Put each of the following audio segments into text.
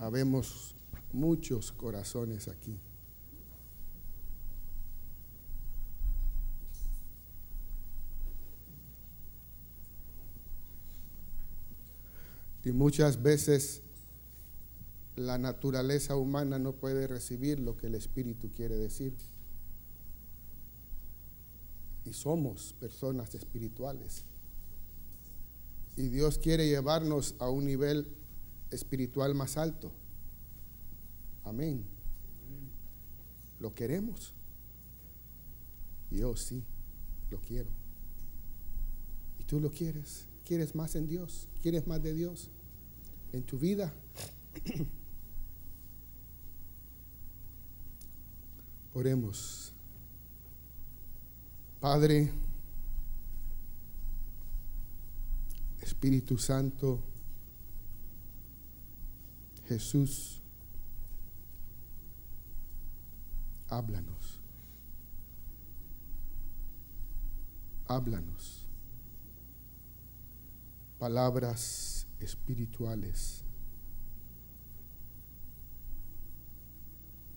habemos muchos corazones aquí. Y muchas veces la naturaleza humana no puede recibir lo que el Espíritu quiere decir. Y somos personas espirituales. Y Dios quiere llevarnos a un nivel espiritual más alto. Amén. ¿Lo queremos? Yo sí, lo quiero. ¿Y tú lo quieres? ¿Quieres más en Dios? ¿Quieres más de Dios en tu vida? Oremos. Padre, Espíritu Santo, Jesús, háblanos. Háblanos. Palabras espirituales.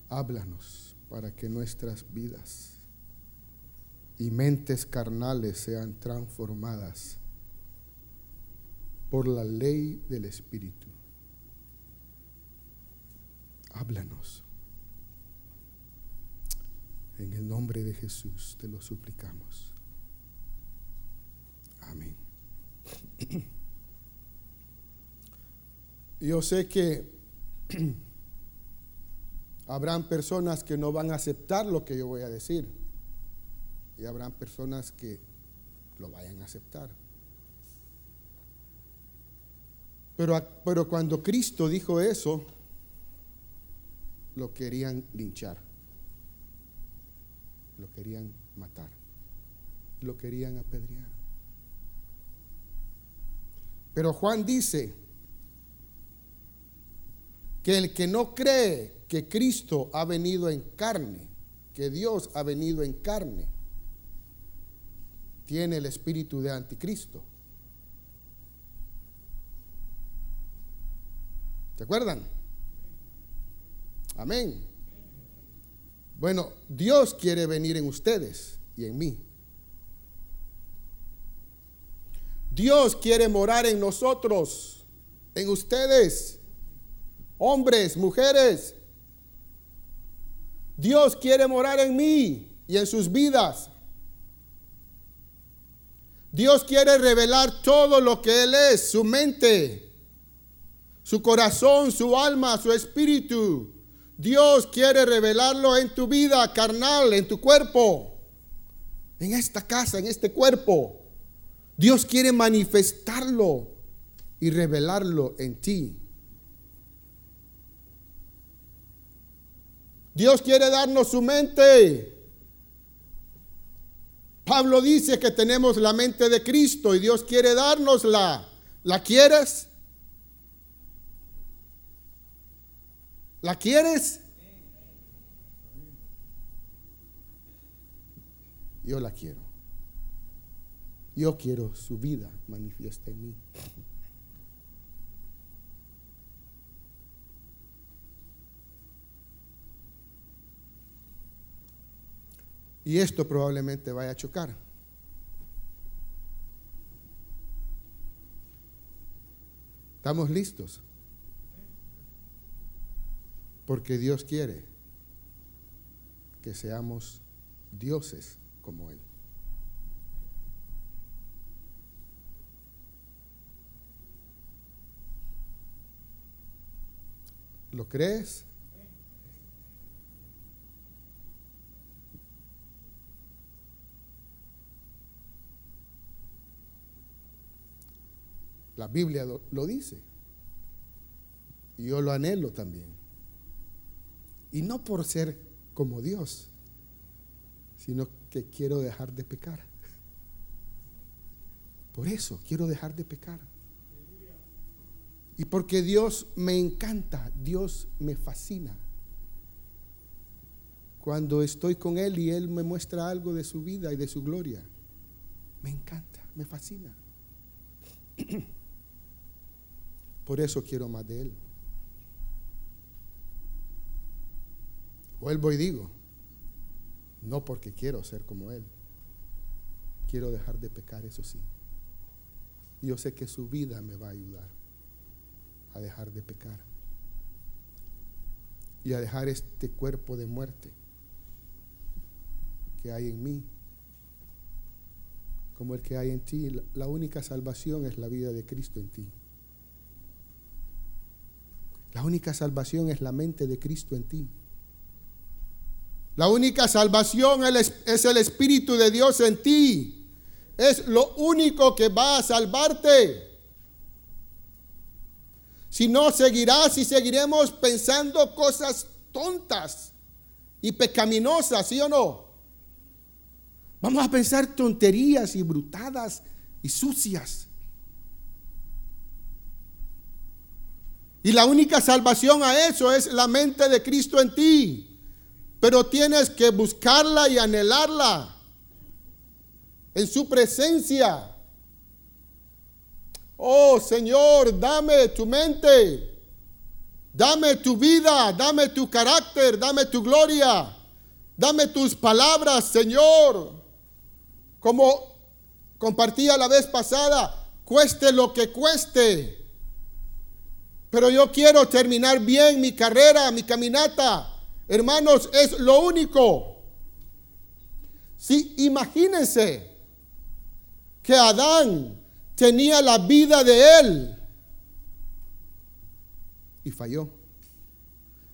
Háblanos para que nuestras vidas y mentes carnales sean transformadas por la ley del Espíritu. Háblanos. En el nombre de Jesús te lo suplicamos. Amén. Yo sé que habrán personas que no van a aceptar lo que yo voy a decir y habrán personas que lo vayan a aceptar. Pero, pero cuando Cristo dijo eso, lo querían linchar, lo querían matar, lo querían apedrear. Pero Juan dice que el que no cree que Cristo ha venido en carne, que Dios ha venido en carne, tiene el espíritu de anticristo. ¿Se acuerdan? Amén. Bueno, Dios quiere venir en ustedes y en mí. Dios quiere morar en nosotros, en ustedes, hombres, mujeres. Dios quiere morar en mí y en sus vidas. Dios quiere revelar todo lo que Él es, su mente, su corazón, su alma, su espíritu. Dios quiere revelarlo en tu vida carnal, en tu cuerpo, en esta casa, en este cuerpo. Dios quiere manifestarlo y revelarlo en ti. Dios quiere darnos su mente. Pablo dice que tenemos la mente de Cristo y Dios quiere dárnosla. ¿La quieres? ¿La quieres? Yo la quiero. Yo quiero su vida manifiesta en mí. Y esto probablemente vaya a chocar. ¿Estamos listos? Porque Dios quiere que seamos dioses como Él. ¿Lo crees? La Biblia lo, dice. Y yo lo anhelo también. Y no por ser como Dios, sino que quiero dejar de pecar. Por eso quiero dejar de pecar. Y porque Dios me encanta, Dios me fascina. Cuando estoy con Él y Él me muestra algo de su vida y de su gloria, me encanta, me fascina. Por eso quiero más de Él. Vuelvo y digo, no porque quiero ser como Él, quiero dejar de pecar, eso sí. Yo sé que su vida me va a ayudar a dejar de pecar y a dejar este cuerpo de muerte que hay en mí, como el que hay en ti. La única salvación es la vida de Cristo en ti. La única salvación es la mente de Cristo en ti. La única salvación es el Espíritu de Dios en ti. Es lo único que va a salvarte. Si no, seguirás y seguiremos pensando cosas tontas y pecaminosas, ¿sí o no? Vamos a pensar tonterías y brutadas y sucias. Y la única salvación a eso es la mente de Cristo en ti. Pero tienes que buscarla y anhelarla en su presencia. Oh Señor, dame tu mente, dame tu vida, dame tu carácter, dame tu gloria, dame tus palabras, Señor. Como compartía la vez pasada, cueste lo que cueste. Pero yo quiero terminar bien mi carrera, mi caminata. Hermanos, es lo único. Si imagínense que Adán tenía la vida de él y falló.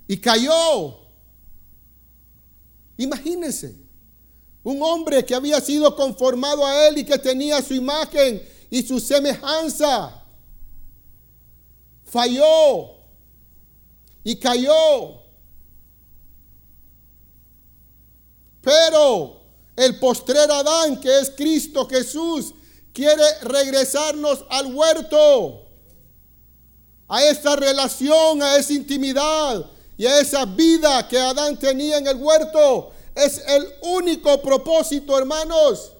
Y cayó. Imagínense. Un hombre que había sido conformado a él y que tenía su imagen y su semejanza. Falló y cayó. Pero el postrer Adán, que es Cristo Jesús, quiere regresarnos al huerto, a esa relación, a esa intimidad y a esa vida que Adán tenía en el huerto es el único propósito, hermanos,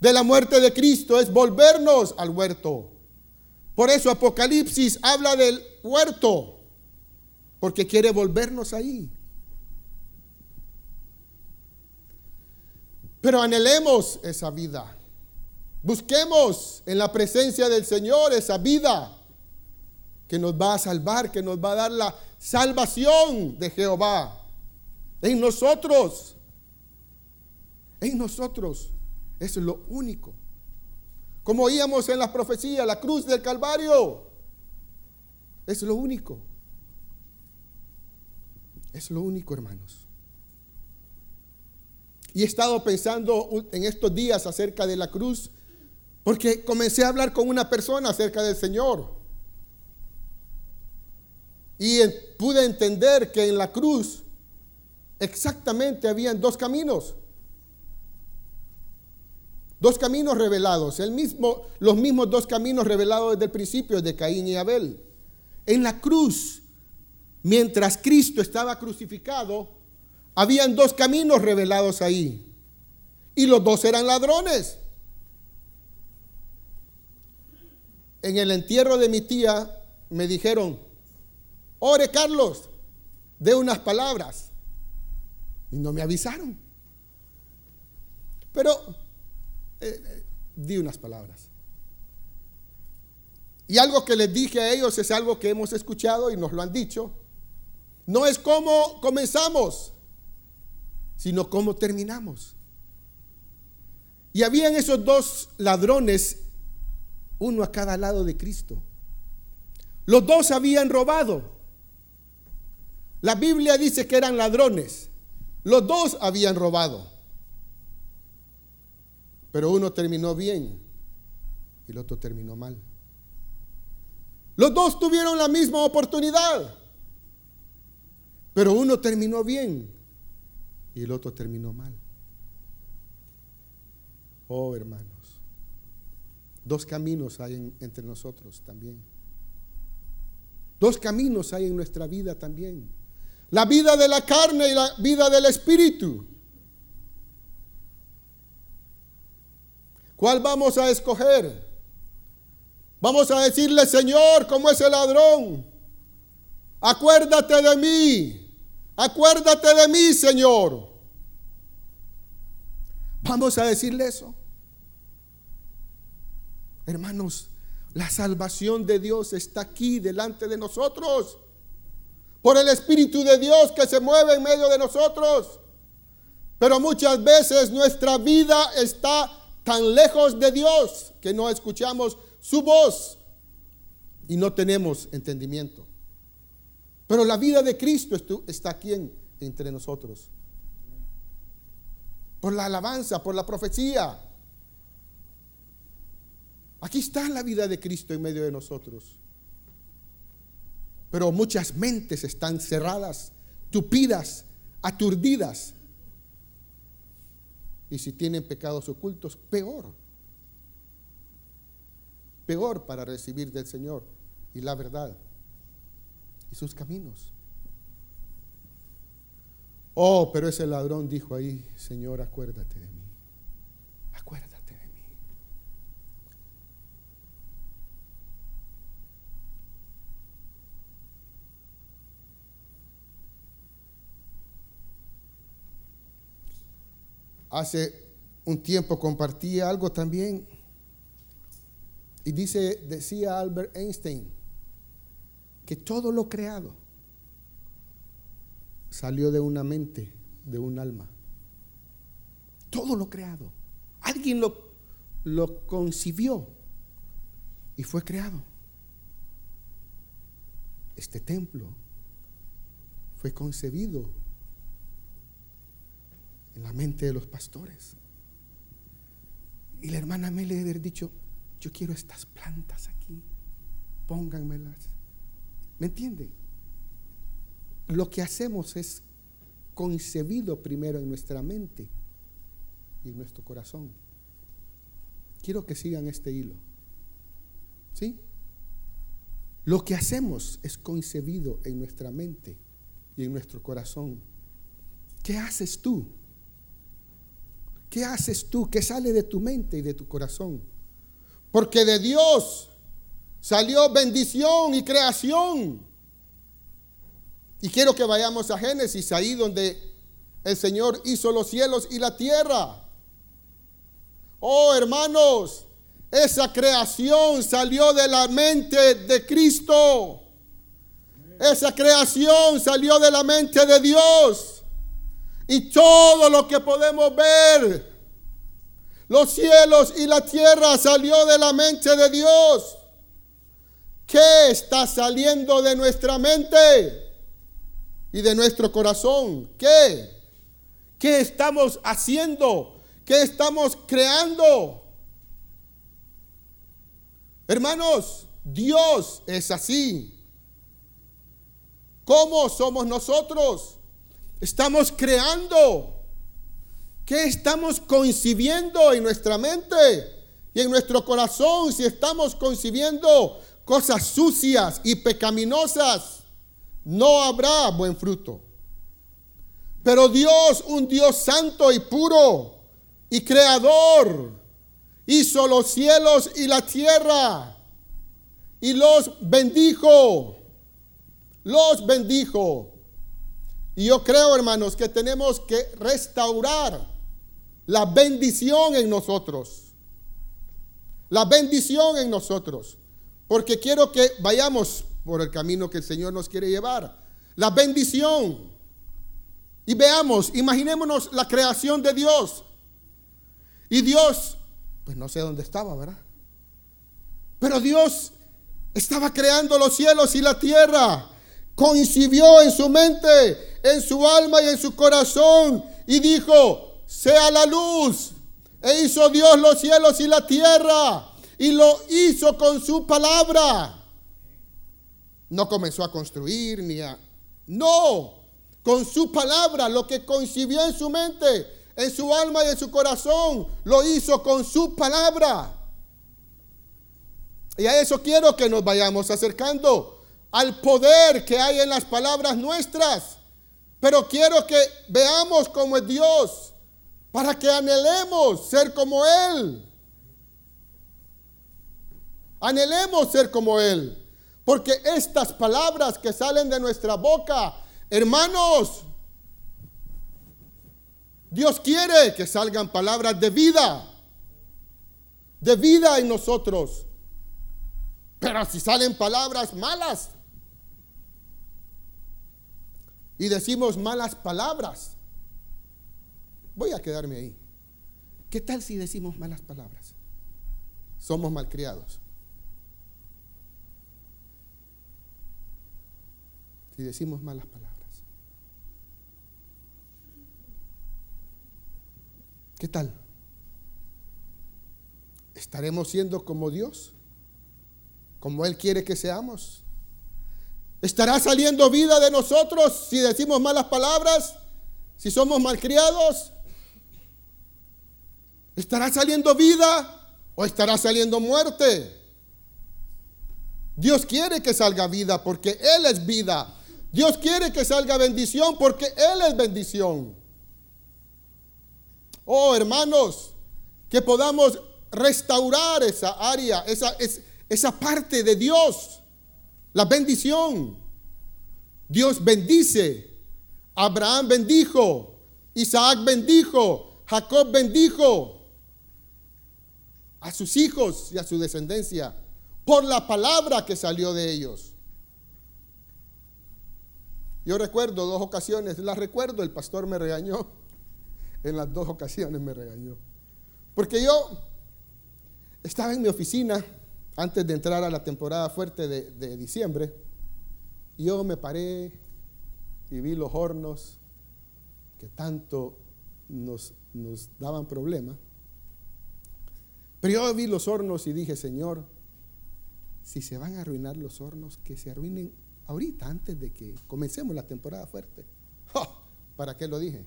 de la muerte de Cristo, es volvernos al huerto. Por eso Apocalipsis habla del huerto, porque quiere volvernos ahí. Pero anhelemos esa vida. Busquemos en la presencia del Señor esa vida que nos va a salvar, que nos va a dar la salvación de Jehová en nosotros. En nosotros. Es lo único. Como oíamos en las profecías, la cruz del Calvario. Es lo único. Es lo único, hermanos. Y he estado pensando en estos días acerca de la cruz, porque comencé a hablar con una persona acerca del Señor. Y pude entender que en la cruz exactamente habían dos caminos. Dos caminos revelados, el mismo, los mismos dos caminos revelados desde el principio de Caín y Abel. En la cruz, mientras Cristo estaba crucificado, habían dos caminos revelados ahí. Y los dos eran ladrones. En el entierro de mi tía me dijeron, ore Carlos, de unas palabras. Y no me avisaron. Pero eh, eh, di unas palabras. Y algo que les dije a ellos es algo que hemos escuchado y nos lo han dicho. No es cómo comenzamos, sino cómo terminamos. Y habían esos dos ladrones, uno a cada lado de Cristo. Los dos habían robado. La Biblia dice que eran ladrones. Los dos habían robado. Pero uno terminó bien y el otro terminó mal. Los dos tuvieron la misma oportunidad. Pero uno terminó bien y el otro terminó mal. Oh, hermanos, dos caminos hay entre nosotros también. Dos caminos hay en nuestra vida también. La vida de la carne y la vida del espíritu. ¿Cuál vamos a escoger? Vamos a decirle, Señor, como ese ladrón, acuérdate de mí Acuérdate de mí, Señor. Vamos a decirle eso. Hermanos, la salvación de Dios está aquí delante de nosotros. Por el Espíritu de Dios que se mueve en medio de nosotros. Pero muchas veces nuestra vida está tan lejos de Dios que no escuchamos su voz y no tenemos entendimiento. Pero la vida de Cristo está aquí entre nosotros. Por la alabanza, por la profecía. Aquí está la vida de Cristo en medio de nosotros. Pero muchas mentes están cerradas, tupidas, aturdidas. Y si tienen pecados ocultos, peor. Peor para recibir del Señor y la verdad y sus caminos. Oh, pero ese ladrón dijo ahí, Señor, acuérdate de mí. Acuérdate de mí. Hace un tiempo compartí algo también y dice decía Albert Einstein que todo lo creado salió de una mente, de un alma. Todo lo creado. Alguien lo, lo concibió y fue creado. Este templo fue concebido en la mente de los pastores. Y la hermana me le haber dicho, yo quiero estas plantas aquí, pónganmelas. ¿Me entiende? lo que hacemos es concebido primero en nuestra mente y en nuestro corazón. Quiero que sigan este hilo. ¿Sí? Lo que hacemos es concebido en nuestra mente y en nuestro corazón. ¿Qué haces tú? ¿Qué haces tú? ¿Qué sale de tu mente y de tu corazón? Porque de Dios salió bendición y creación. Y quiero que vayamos a Génesis, ahí donde el Señor hizo los cielos y la tierra. Oh, hermanos, esa creación salió de la mente de Cristo. Esa creación salió de la mente de Dios. Y todo lo que podemos ver, los cielos y la tierra salió de la mente de Dios. ¿Qué está saliendo de nuestra mente? y de nuestro corazón. ¿Qué? ¿Qué estamos haciendo? ¿Qué estamos creando? Hermanos, Dios es así. ¿Cómo somos nosotros? Estamos creando. ¿Qué estamos concibiendo en nuestra mente y en nuestro corazón si estamos concibiendo cosas sucias y pecaminosas? no habrá buen fruto. Pero Dios, un Dios santo y puro y creador, hizo los cielos y la tierra y los bendijo. Los bendijo. Y yo creo, hermanos, que tenemos que restaurar la bendición en nosotros. La bendición en nosotros. Porque quiero que vayamos por el camino que el Señor nos quiere llevar. La bendición. Y veamos, imaginémonos la creación de Dios. Y Dios, pues no sé dónde estaba, ¿verdad? Pero Dios estaba creando los cielos y la tierra. Coincidió en su mente, en su alma y en su corazón. Y dijo, sea la luz. E hizo Dios los cielos y la tierra. Y lo hizo con su palabra. No comenzó a construir ni a... No, con su palabra, lo que concibió en su mente, en su alma y en su corazón, lo hizo con su palabra. Y a eso quiero que nos vayamos acercando, al poder que hay en las palabras nuestras. Pero quiero que veamos cómo es Dios, para que anhelemos ser como Él. Anhelemos ser como Él. Porque estas palabras que salen de nuestra boca Hermanos, Dios quiere que salgan palabras de vida, de vida en nosotros. Pero si salen palabras malas y decimos malas palabras, voy a quedarme ahí. ¿Qué tal si decimos malas palabras? Somos malcriados. Si decimos malas palabras. ¿Qué tal? ¿Estaremos siendo como Dios? Como Él quiere que seamos. ¿Estará saliendo vida de nosotros si decimos malas palabras? Si somos malcriados. ¿Estará saliendo vida o estará saliendo muerte? Dios quiere que salga vida porque Él es vida. Dios quiere que salga bendición porque Él es bendición. Oh, hermanos, que podamos restaurar esa área, esa, esa parte de Dios, la bendición. Dios bendice. Abraham bendijo. Isaac bendijo. Jacob bendijo a sus hijos y a su descendencia por la palabra que salió de ellos. Yo recuerdo dos ocasiones, las recuerdo, el pastor me regañó en las dos ocasiones me regañó. Porque yo estaba en mi oficina antes de entrar a la temporada fuerte de, diciembre. Y yo me paré y vi los hornos que tanto nos, nos daban problemas. Pero yo vi los hornos y dije, Señor, si se van a arruinar los hornos, que se arruinen ahorita, antes de que comencemos la temporada fuerte. ¿Para qué lo dije?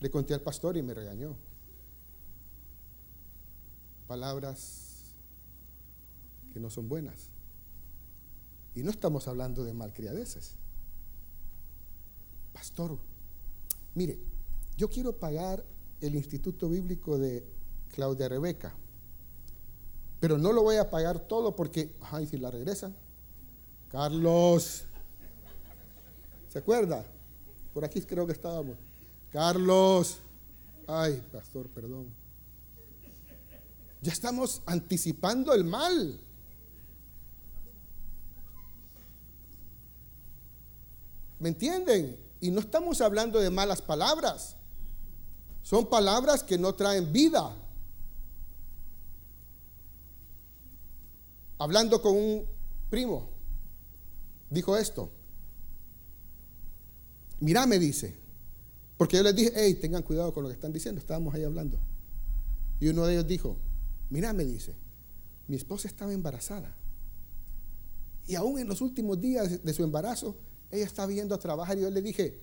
Le conté al pastor y me regañó. Palabras que no son buenas. Y no estamos hablando de malcriadeces. Pastor, mire, yo quiero pagar el Instituto Bíblico de Claudia Rebeca, pero no lo voy a pagar todo porque, ay, si la regresan. Carlos, ¿se acuerda? Por aquí creo que estábamos. Carlos. Ay, pastor, perdón. Ya estamos anticipando el mal. ¿Me entienden? Y no estamos hablando de malas palabras. Son palabras que no traen vida. Hablando con un primo, dijo esto. Mira, me dice. Porque yo les dije, hey, tengan cuidado con lo que están diciendo. Estábamos ahí hablando. Y uno de ellos dijo, mira, me dice, mi esposa estaba embarazada. Y aún en los últimos días de su embarazo, ella estaba yendo a trabajar y yo le dije,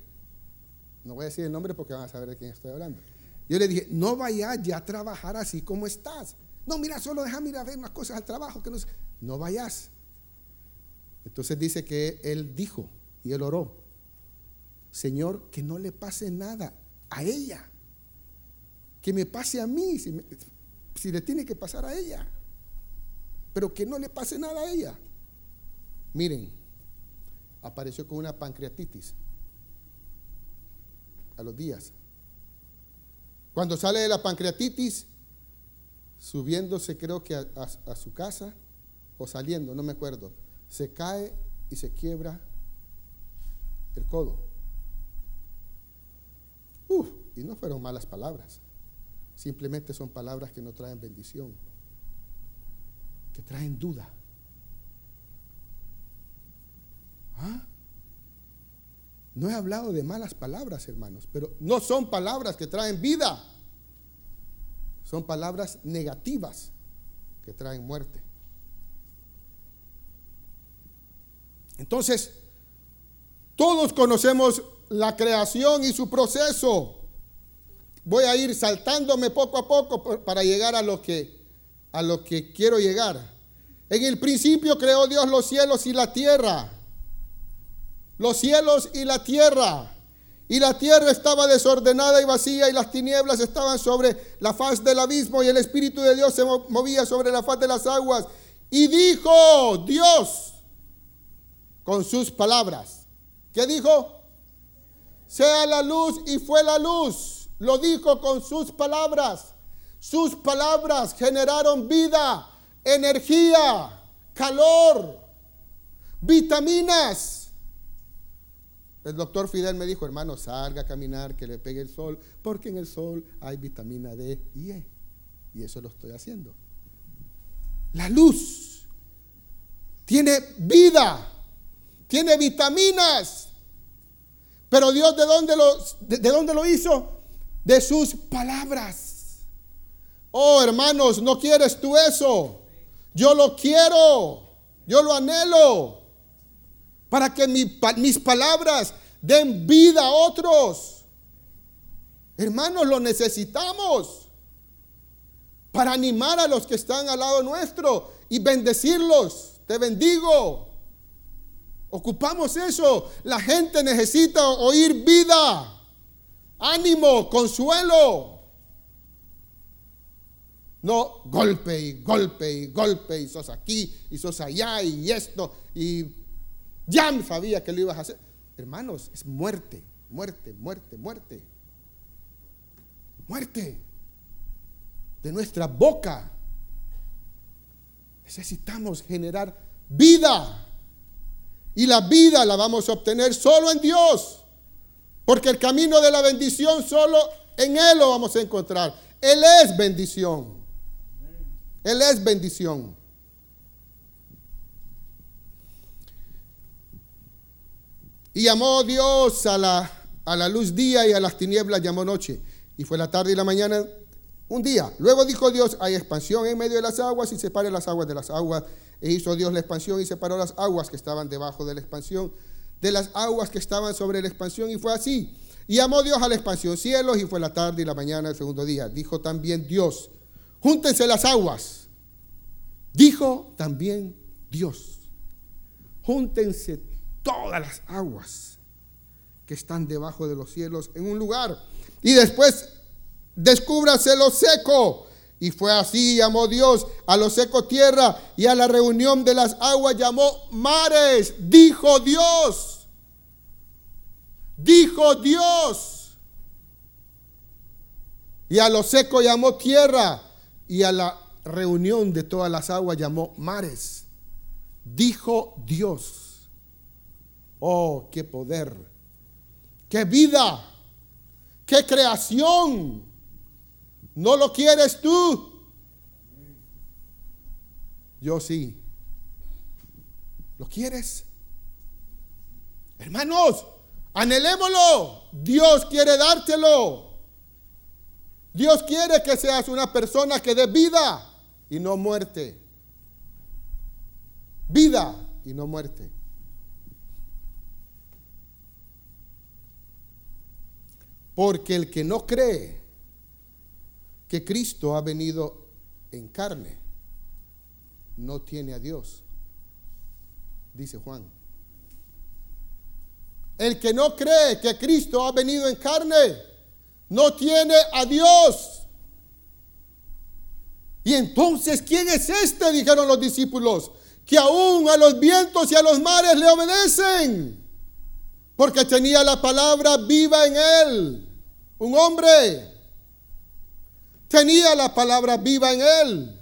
no voy a decir el nombre porque van a saber de quién estoy hablando. Yo le dije, no vayas ya a trabajar así como estás. No, mira, solo ir a ver unas cosas al trabajo. Que no, no vayas. Entonces dice que él dijo y él oró. Señor, que no le pase nada a ella. Que me pase a mí, si, le tiene que pasar a ella. Pero que no le pase nada a ella. Miren, apareció con una pancreatitis a los días. Cuando sale de la pancreatitis, subiéndose creo que a, su casa o saliendo, no me acuerdo, se cae y se quiebra el codo y no fueron malas palabras. Simplemente son palabras que no traen bendición, que traen duda. ¿Ah? No he hablado de malas palabras, hermanos, pero no son palabras que traen vida. Son palabras negativas que traen muerte. Entonces, todos conocemos la creación y su proceso. Voy a ir saltándome poco a poco para llegar a lo que a lo que quiero llegar. En el principio creó Dios los cielos y la tierra. Los cielos y la tierra. Y la tierra estaba desordenada y vacía y las tinieblas estaban sobre la faz del abismo y el Espíritu de Dios se movía sobre la faz de las aguas. Y dijo Dios, con sus palabras. ¿Qué dijo? Sea la luz y fue la luz. Lo dijo con sus palabras. Sus palabras generaron vida, energía, calor, vitaminas. El doctor Fidel me dijo, hermano, salga a caminar, que le pegue el sol, porque en el sol hay vitamina D y E. Y eso lo estoy haciendo. La luz tiene vida, tiene vitaminas. Pero Dios de dónde lo, de, dónde lo hizo? De sus palabras. Oh, hermanos, ¿no quieres tú eso? Yo lo quiero. Yo lo anhelo. Para que mis palabras den vida a otros. Hermanos, lo necesitamos para animar a los que están al lado nuestro y bendecirlos. Te bendigo. Ocupamos eso. La gente necesita oír vida, ánimo, consuelo. No golpe y golpe y golpe y sos aquí y sos allá y esto y ya me sabía que lo ibas a hacer. Hermanos, es muerte, muerte, muerte, muerte. Muerte de nuestra boca. Necesitamos generar vida. Y la vida la vamos a obtener solo en Dios. Porque el camino de la bendición solo en Él lo vamos a encontrar. Él es bendición. Él es bendición. Y llamó Dios a la, a la luz día y a las tinieblas llamó noche. Y fue la tarde y la mañana un día. Luego dijo Dios, hay expansión en medio de las aguas y separe las aguas de las aguas. E hizo Dios la expansión y separó las aguas que estaban debajo de la expansión de las aguas que estaban sobre la expansión. Y fue así. Y llamó Dios a la expansión cielos y fue la tarde y la mañana el segundo día. Dijo también Dios, júntense las aguas. Dijo también Dios, júntense todas las aguas que están debajo de los cielos en un lugar. Y después descúbrase lo seco. Y fue así, llamó Dios a lo seco tierra y a la reunión de las aguas llamó mares. Dijo Dios. Dijo Dios. Y a lo seco llamó tierra y a la reunión de todas las aguas llamó mares. Dijo Dios. Oh, qué poder. Qué vida. Qué creación ¿No lo quieres tú? Yo sí. ¿Lo quieres? Hermanos, anhelémoslo. Dios quiere dártelo. Dios quiere que seas una persona que dé vida y no muerte. Vida y no muerte. Porque el que no cree que Cristo ha venido en carne, no tiene a Dios, dice Juan. El que no cree que Cristo ha venido en carne, no tiene a Dios. Y entonces, ¿quién es este? Dijeron los discípulos, que aún a los vientos y a los mares le obedecen, porque tenía la palabra viva en él, un hombre tenía la palabra viva en él.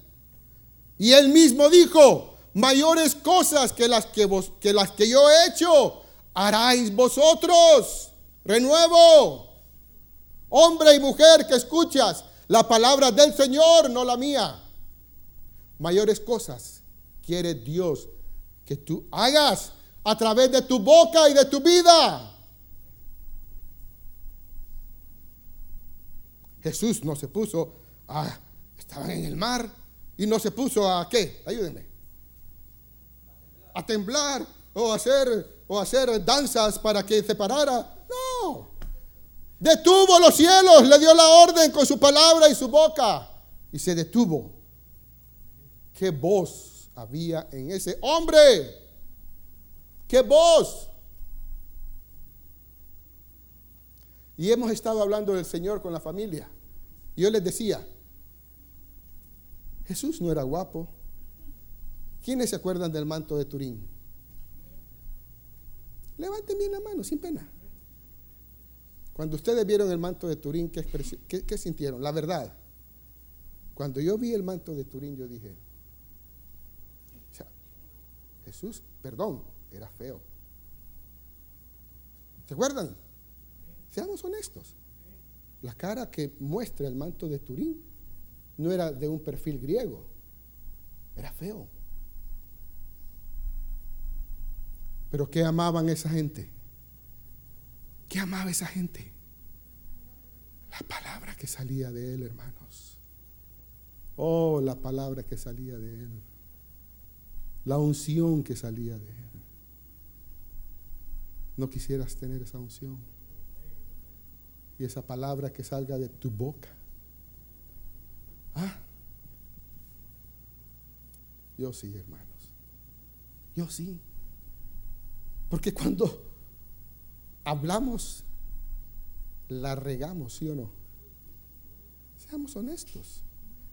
Y él mismo dijo, mayores cosas que las que, vos, que las que yo he hecho, haráis vosotros. Renuevo. Hombre y mujer que escuchas la palabra del Señor, no la mía. Mayores cosas quiere Dios que tú hagas a través de tu boca y de tu vida. Jesús no se puso Ah, estaban en el mar y no se puso a qué, ayúdenme, a temblar o a hacer, o hacer danzas para que se parara. No, detuvo los cielos, le dio la orden con su palabra y su boca y se detuvo. ¿Qué voz había en ese hombre? ¿Qué voz? Y hemos estado hablando del Señor con la familia. Yo les decía, Jesús no era guapo. ¿Quiénes se acuerdan del manto de Turín? Levanten bien la mano, sin pena. Cuando ustedes vieron el manto de Turín, ¿qué, qué, sintieron? La verdad. Cuando yo vi el manto de Turín, yo dije, Jesús, perdón, era feo. ¿Se acuerdan? Seamos honestos. La cara que muestra el manto de Turín no era de un perfil griego, era feo. Pero ¿qué amaban esa gente? ¿Qué amaba esa gente? La palabra que salía de él, hermanos. Oh, la palabra que salía de él. La unción que salía de él. No quisieras tener esa unción. Y esa palabra que salga de tu boca. Ah. Yo sí, hermanos. Yo sí. Porque cuando hablamos, la regamos, ¿sí o no? Seamos honestos.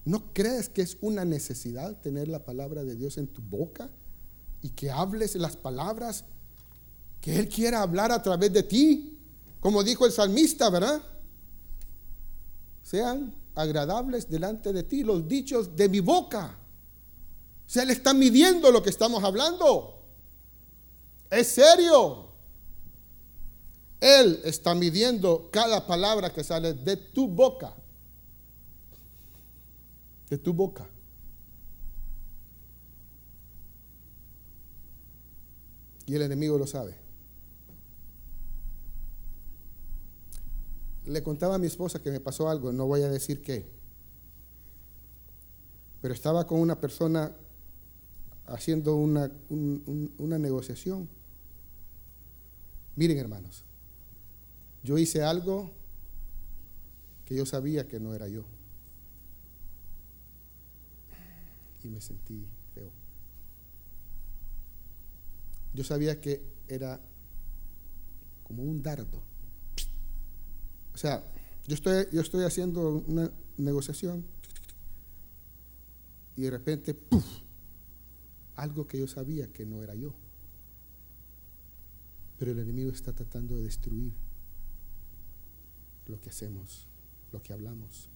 ¿No crees que es una necesidad tener la palabra de Dios en tu boca y que hables las palabras que Él quiera hablar a través de ti? Como dijo el salmista, ¿verdad? Sean agradables delante de ti los dichos de mi boca. O sea, Él está midiendo lo que estamos hablando. Es serio. Él está midiendo cada palabra que sale de tu boca. De tu boca. Y el enemigo lo sabe. Le contaba a mi esposa que me pasó algo, no voy a decir qué. Pero estaba con una persona haciendo una, una negociación Miren hermanos, yo hice algo que yo sabía que no era yo. Y me sentí feo. Yo sabía que era como un dardo. O sea, yo estoy, yo estoy haciendo una negociación y de repente, ¡puf! algo que yo sabía que no era yo. Pero el enemigo está tratando de destruir lo que hacemos, lo que hablamos.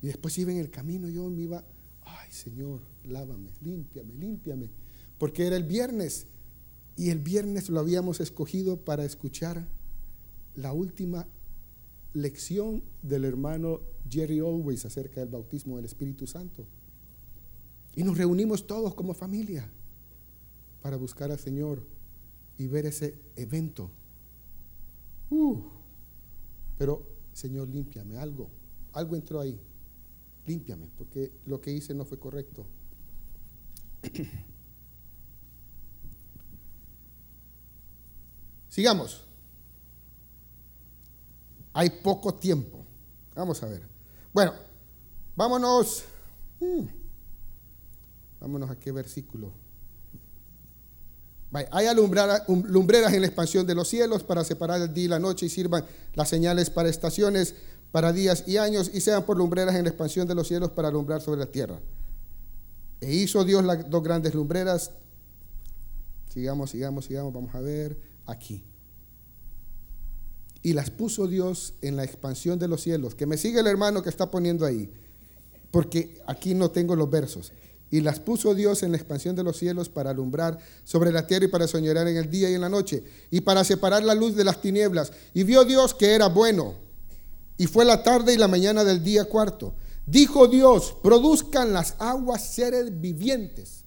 Y después iba en el camino, yo me iba, ay Señor, lávame, límpiame, límpiame. Porque era el viernes y el viernes lo habíamos escogido para escuchar la última lección del hermano Jerry Always acerca del bautismo del Espíritu Santo. Y nos reunimos todos como familia para buscar al Señor y ver ese evento. Uh, pero, Señor, límpiame algo. Algo entró ahí. Límpiame, porque lo que hice no fue correcto. Sigamos. Hay poco tiempo. Vamos a ver. Bueno, vámonos. Hmm, vámonos a qué versículo. Hay lumbreras en la expansión de los cielos para separar el día y la noche y sirvan las señales para estaciones, para días y años y sean por lumbreras en la expansión de los cielos para alumbrar sobre la tierra. E hizo Dios las dos grandes lumbreras. Sigamos, sigamos, sigamos. Vamos a ver aquí. Y las puso Dios en la expansión de los cielos. Que me sigue el hermano que está poniendo ahí. Porque aquí no tengo los versos y las puso Dios en la expansión de los cielos para alumbrar sobre la tierra y para soñar en el día y en la noche, y para separar la luz de las tinieblas. Y vio Dios que era bueno. Y fue la tarde y la mañana del día cuarto. Dijo Dios, produzcan las aguas seres vivientes.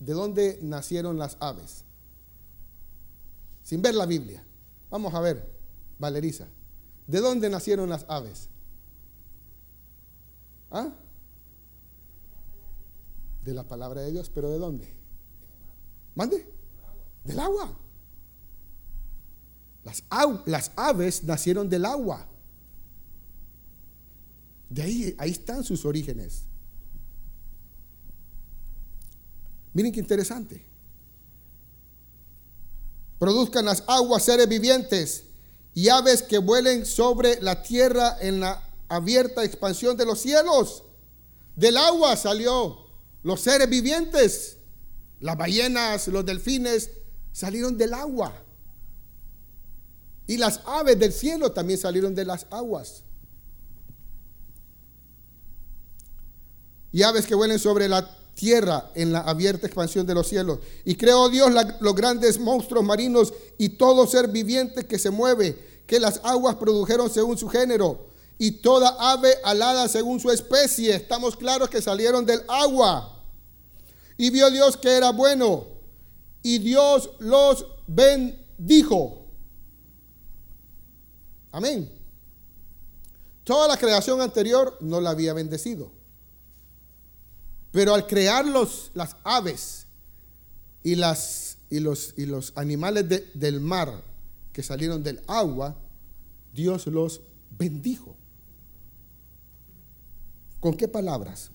¿De dónde nacieron las aves? Sin ver la Biblia. Vamos a ver, Valeriza. ¿De dónde nacieron las aves? ¿Ah? De la palabra de Dios, pero ¿de dónde? ¿Mande? Del agua. Las, las aves nacieron del agua. De ahí, ahí están sus orígenes. Miren qué interesante. Produzcan las aguas seres vivientes y aves que vuelen sobre la tierra en la abierta expansión de los cielos. Del agua salió los seres vivientes. Las ballenas, los delfines salieron del agua. Y las aves del cielo también salieron de las aguas. Y aves que vuelen sobre la tierra en la abierta expansión de los cielos. Y creó Dios los grandes monstruos marinos y todo ser viviente que se mueve, que las aguas produjeron según su género, y toda ave alada según su especie. Estamos claros que salieron del agua. Y vio Dios que era bueno, y Dios los bendijo. Amén. Toda la creación anterior no la había bendecido. Pero al crear las aves y, las, y, los, y los animales del mar que salieron del agua, Dios los bendijo. ¿Con qué palabras?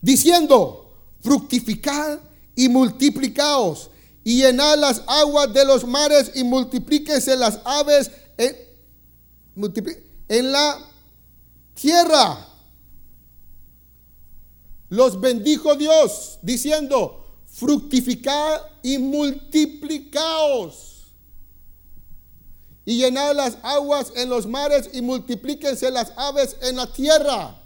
Diciendo, fructificad y multiplicaos y llenad las aguas de los mares y multiplíquense las aves en la tierra los bendijo Dios diciendo, fructificad y multiplicaos. Y llenad las aguas en los mares y multiplíquense las aves en la tierra.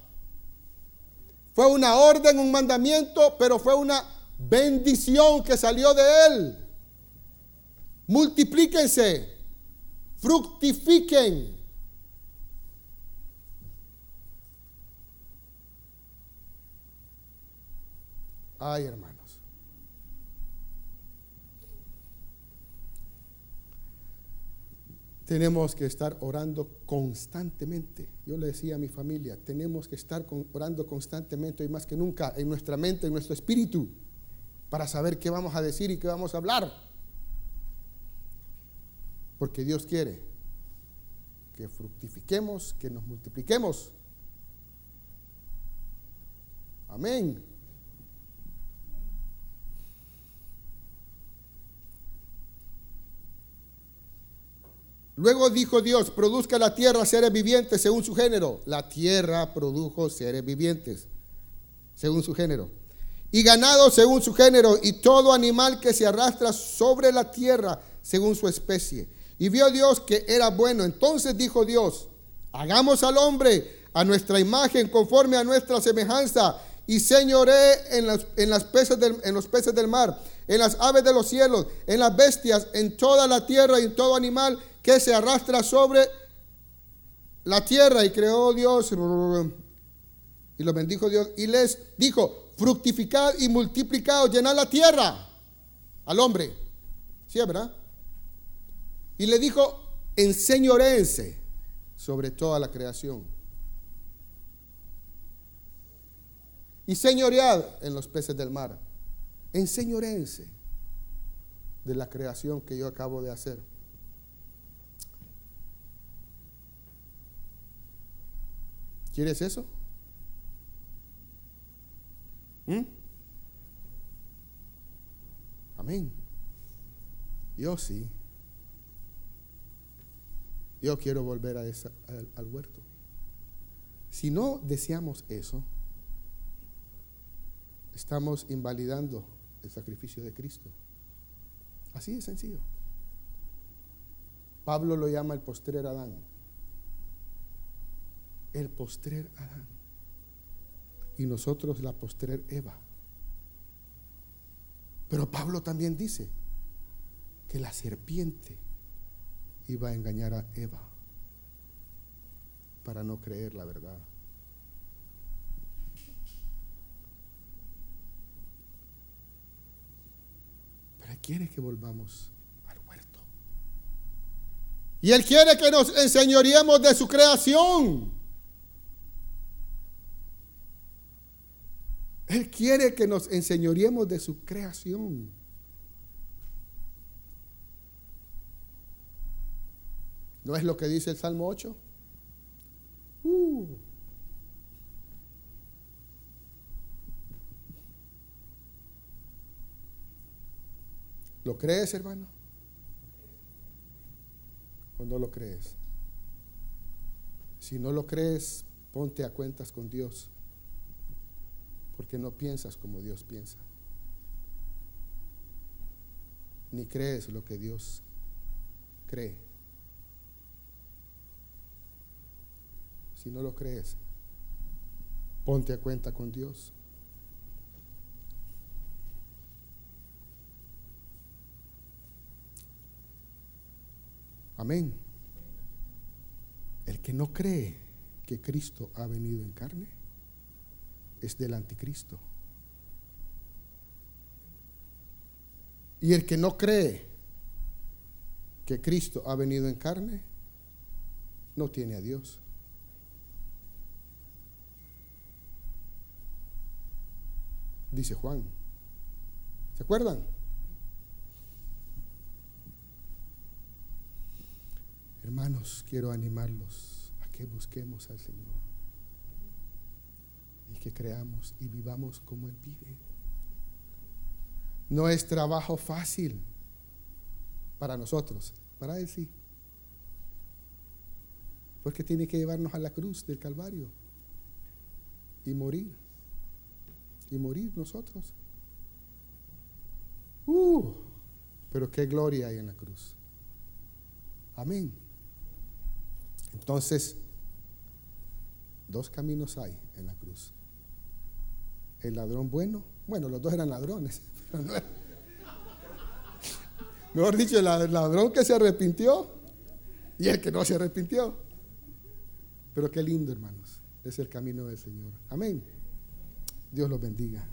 Fue una orden, un mandamiento, pero fue una bendición que salió de él. Multiplíquense, fructifiquen. Ay, hermanos. Tenemos que estar orando constantemente. Yo le decía a mi familia, tenemos que estar orando constantemente y más que nunca en nuestra mente, en nuestro espíritu, para saber qué vamos a decir y qué vamos a hablar. Porque Dios quiere que fructifiquemos, que nos multipliquemos. Amén. Luego dijo Dios, produzca la tierra seres vivientes según su género. La tierra produjo seres vivientes según su género. Y ganado según su género y todo animal que se arrastra sobre la tierra según su especie. Y vio Dios que era bueno. Entonces dijo Dios, hagamos al hombre a nuestra imagen conforme a nuestra semejanza y señoré en, en los peces del mar, en las aves de los cielos, en las bestias, en toda la tierra y en todo animal que se arrastra sobre la tierra y creó Dios y lo bendijo Dios y les dijo, fructificad y multiplicad, llenad la tierra al hombre. ¿Sí, verdad? Y le dijo, enseñorense sobre toda la creación. Y señoread en los peces del mar. Enseñorense de la creación que yo acabo de hacer. ¿Quieres eso? ¿Mm? Amén. Yo sí. Yo quiero volver a esa, al, huerto. Si no deseamos eso, estamos invalidando el sacrificio de Cristo. Así de sencillo. Pablo lo llama el postrer Adán el postrer Adán y nosotros la postrer Eva. Pero Pablo también dice que la serpiente iba a engañar a Eva para no creer la verdad. Pero Él quiere que volvamos al huerto. Y Él quiere que nos enseñoríamos de su creación. Él quiere que nos enseñoreemos de su creación. ¿No es lo que dice el Salmo 8? Uh. ¿Lo crees, hermano? ¿O no lo crees? Si no lo crees, ponte a cuentas con Dios porque no piensas como Dios piensa. ni crees lo que Dios cree. Si no lo crees, ponte a cuenta con Dios. Amén. El que no cree que Cristo ha venido en carne es del anticristo. Y el que no cree que Cristo ha venido en carne no tiene a Dios. Dice Juan. ¿Se acuerdan? Hermanos, quiero animarlos a que busquemos al Señor y que creamos y vivamos como Él vive. No es trabajo fácil para nosotros, para Él sí. Porque tiene que llevarnos a la cruz del Calvario y morir. Y morir nosotros. Uh, pero qué gloria hay en la cruz. Amén. Entonces, dos caminos hay en la cruz. El ladrón bueno, bueno, los dos eran ladrones, Mejor dicho, el ladrón que se arrepintió y el que no se arrepintió. Pero qué lindo, hermanos, es el camino del Señor. Amén. Dios los bendiga.